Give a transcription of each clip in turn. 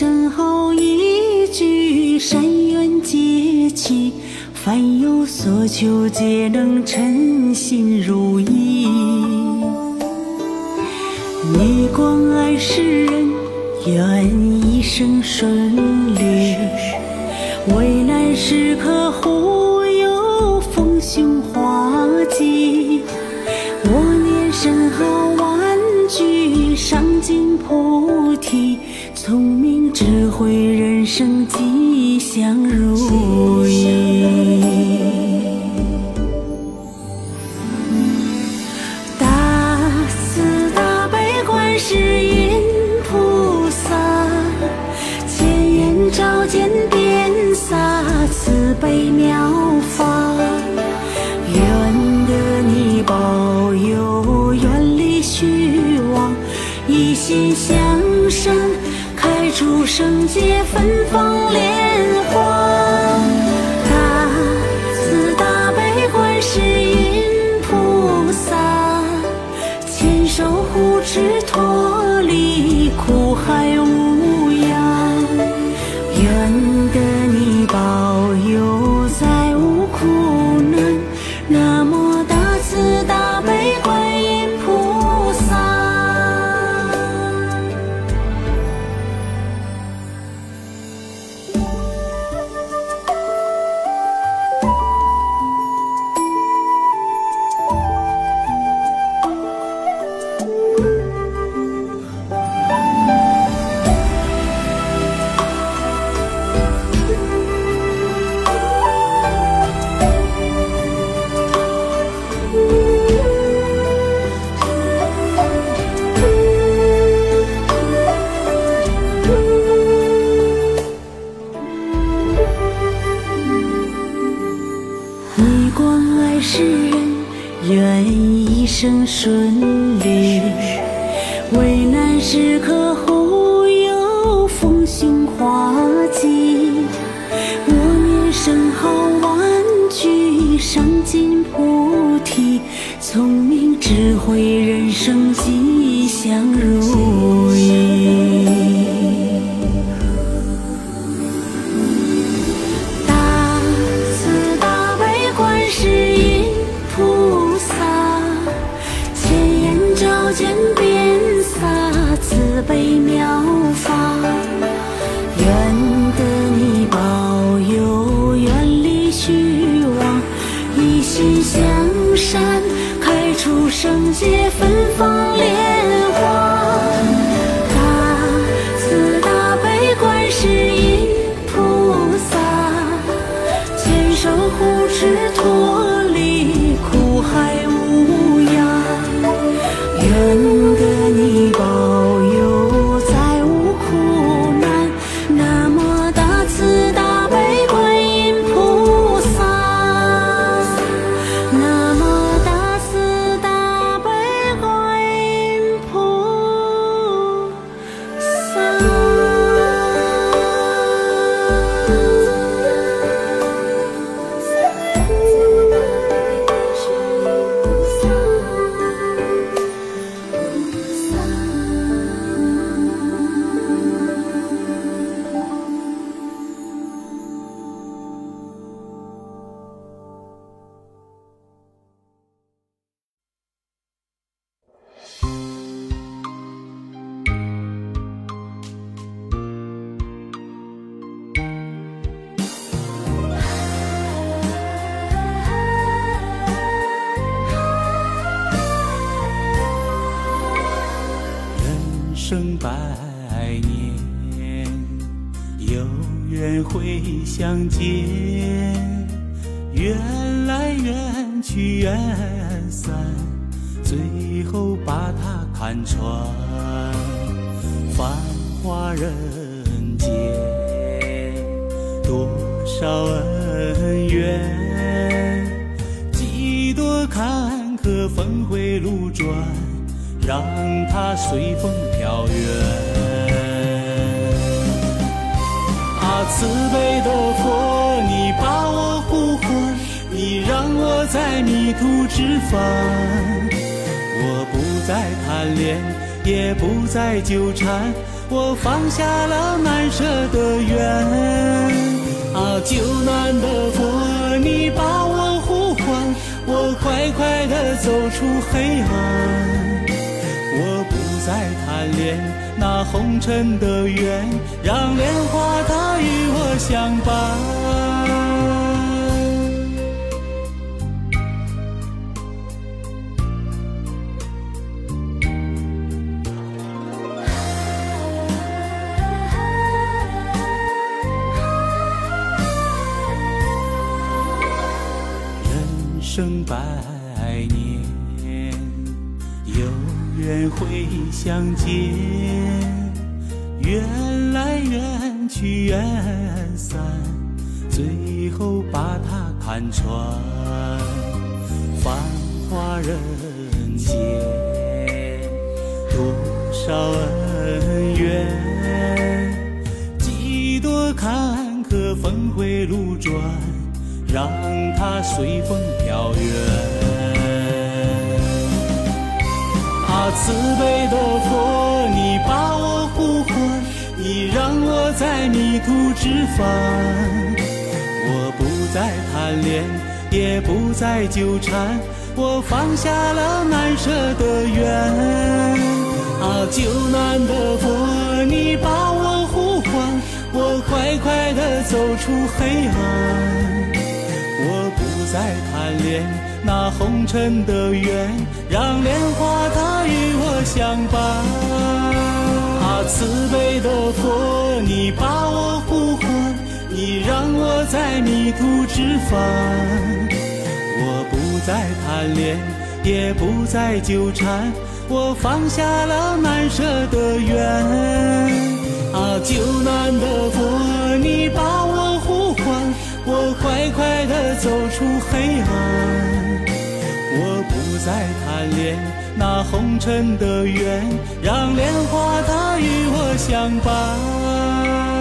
身后一句，善缘结起，凡有所求皆能称心如意。你关爱世人，愿一生顺利。危难时刻护智慧，人生吉祥如意。大慈大悲观世音菩萨，千眼照见遍洒慈悲妙世人，愿一生顺利。危难时刻护佑，逢凶化吉。我念声好万句，上进菩提，聪明智慧，人生吉祥如意。生百年，有缘会相见，缘来缘去缘散，最后把它看穿。繁华人间，多少恩怨，几多坎坷，峰回路转。让它随风飘远。啊，慈悲的佛，你把我呼唤，你让我在迷途知返。我不再贪恋，也不再纠缠，我放下了难舍的缘。啊，救难的佛，你把我呼唤，我快快地走出黑暗。在贪恋。那红尘的缘，让莲花它与我相伴。人生百年，会相见。缘来缘去缘散，最后把它看穿。繁华人间，多少恩怨，几多坎坷峰回路转，让它随风飘远。慈悲的佛，你把我呼唤。你让我在迷途知返，我不再贪恋，也不再纠缠，我放下了难舍的缘。啊，救难的佛，你把我呼唤，我快快地走出黑暗。我不再贪恋那红尘的缘，让莲花它与我相伴。啊慈悲的佛，你把我呼唤，你让我在迷途知返。我不再贪恋，也不再纠缠，我放下了难舍的缘。啊，救难的佛，你把我，我快快地走出黑暗。我不再贪恋。那红尘的缘，让莲花它与我相伴。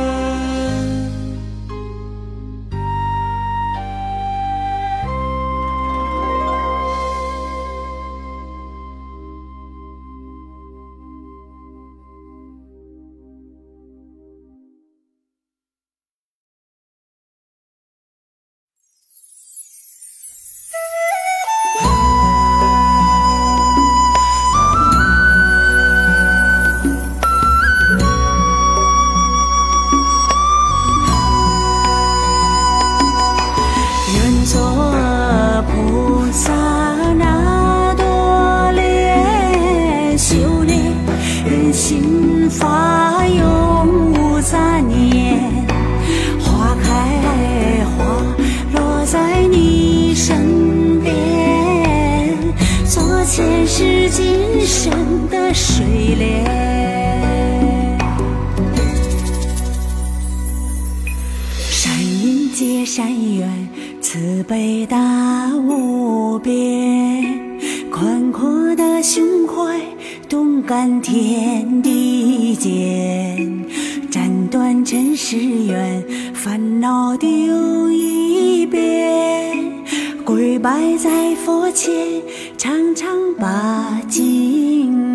皆善缘，慈悲大无边，宽阔的胸怀，动感天地间，斩断尘世缘，烦恼丢一边，跪拜在佛前，常常把经念。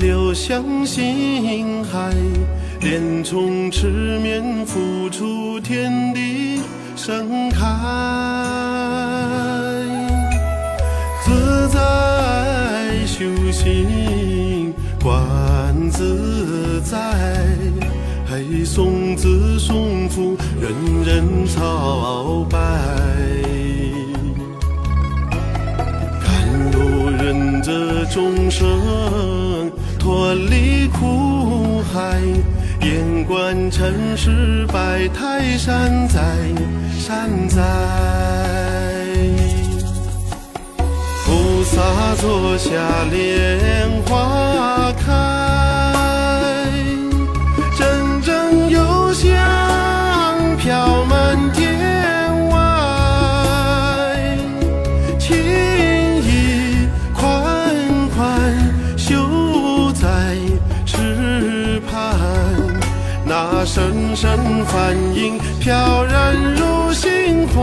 流向心海，莲从池面浮出天地盛开。自在修行观自在，嘿，诵字诵符，人人朝拜。甘露忍者众生脱离苦海，眼观尘世百态善哉善哉。菩萨座下莲花开，飘然入心怀。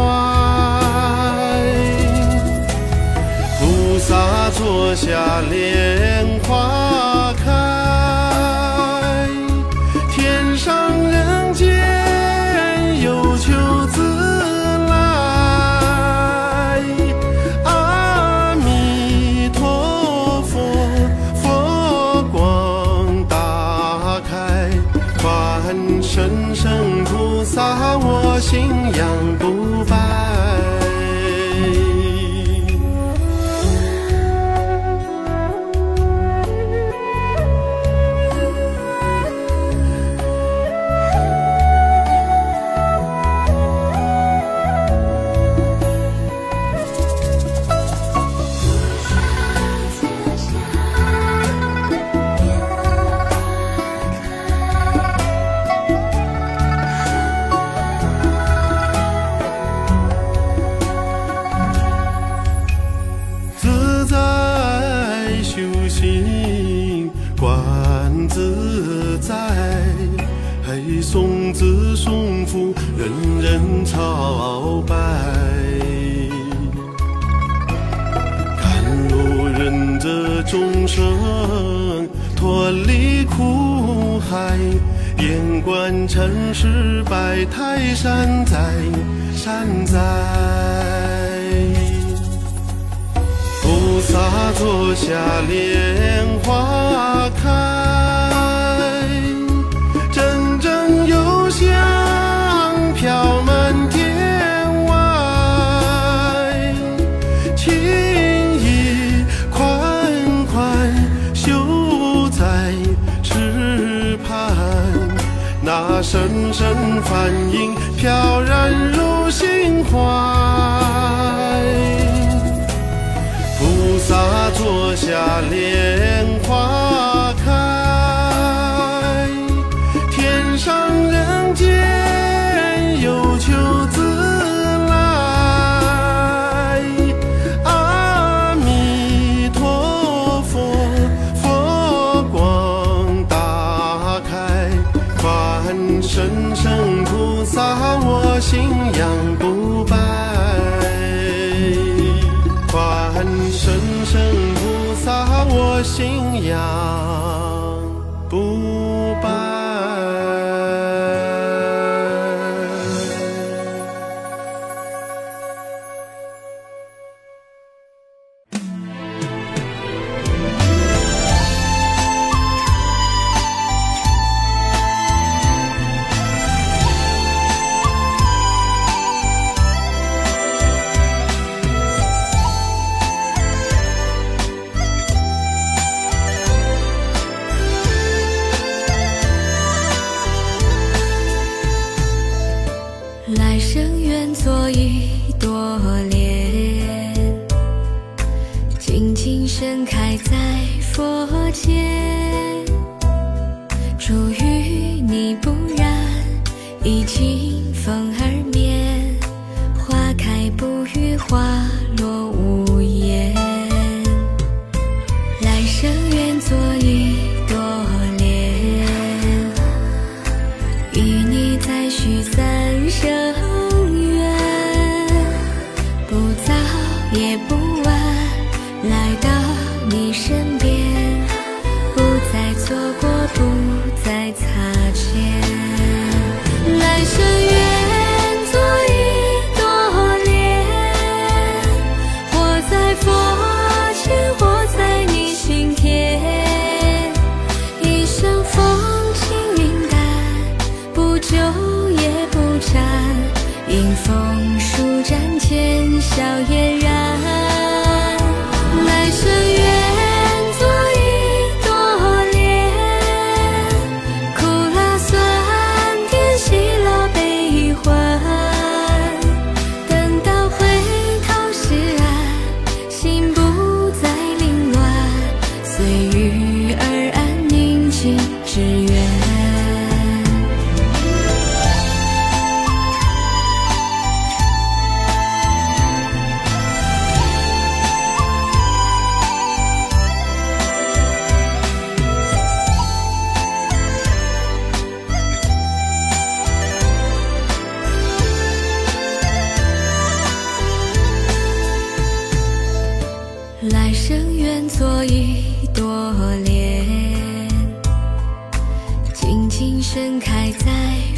菩萨座下莲嘿，诵字诵符，人人朝拜。甘露忍者众生脱离苦海，眼观尘世百态善哉，善哉。菩萨座下莲花开，find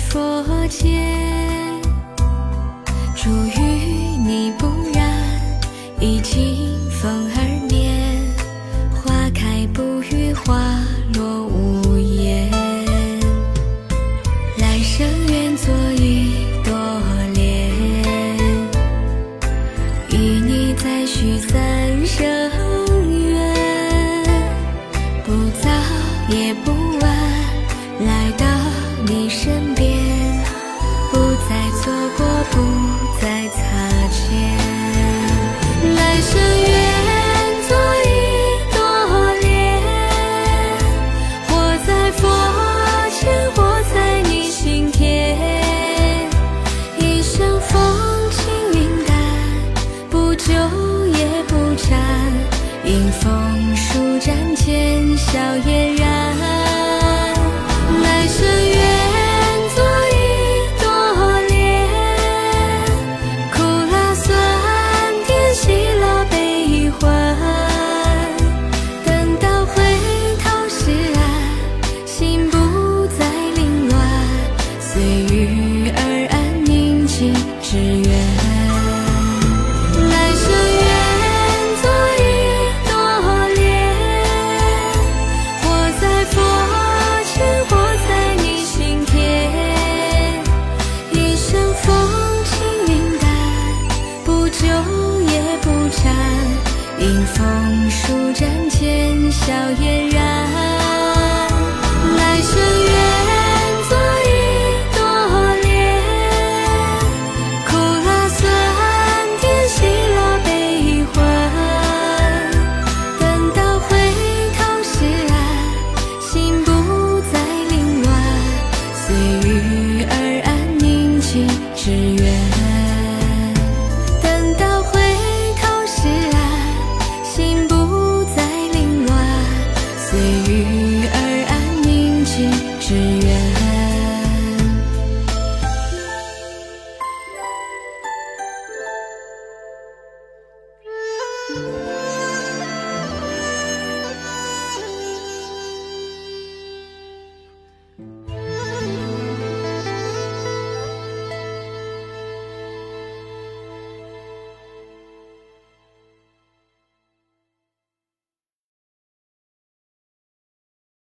佛前。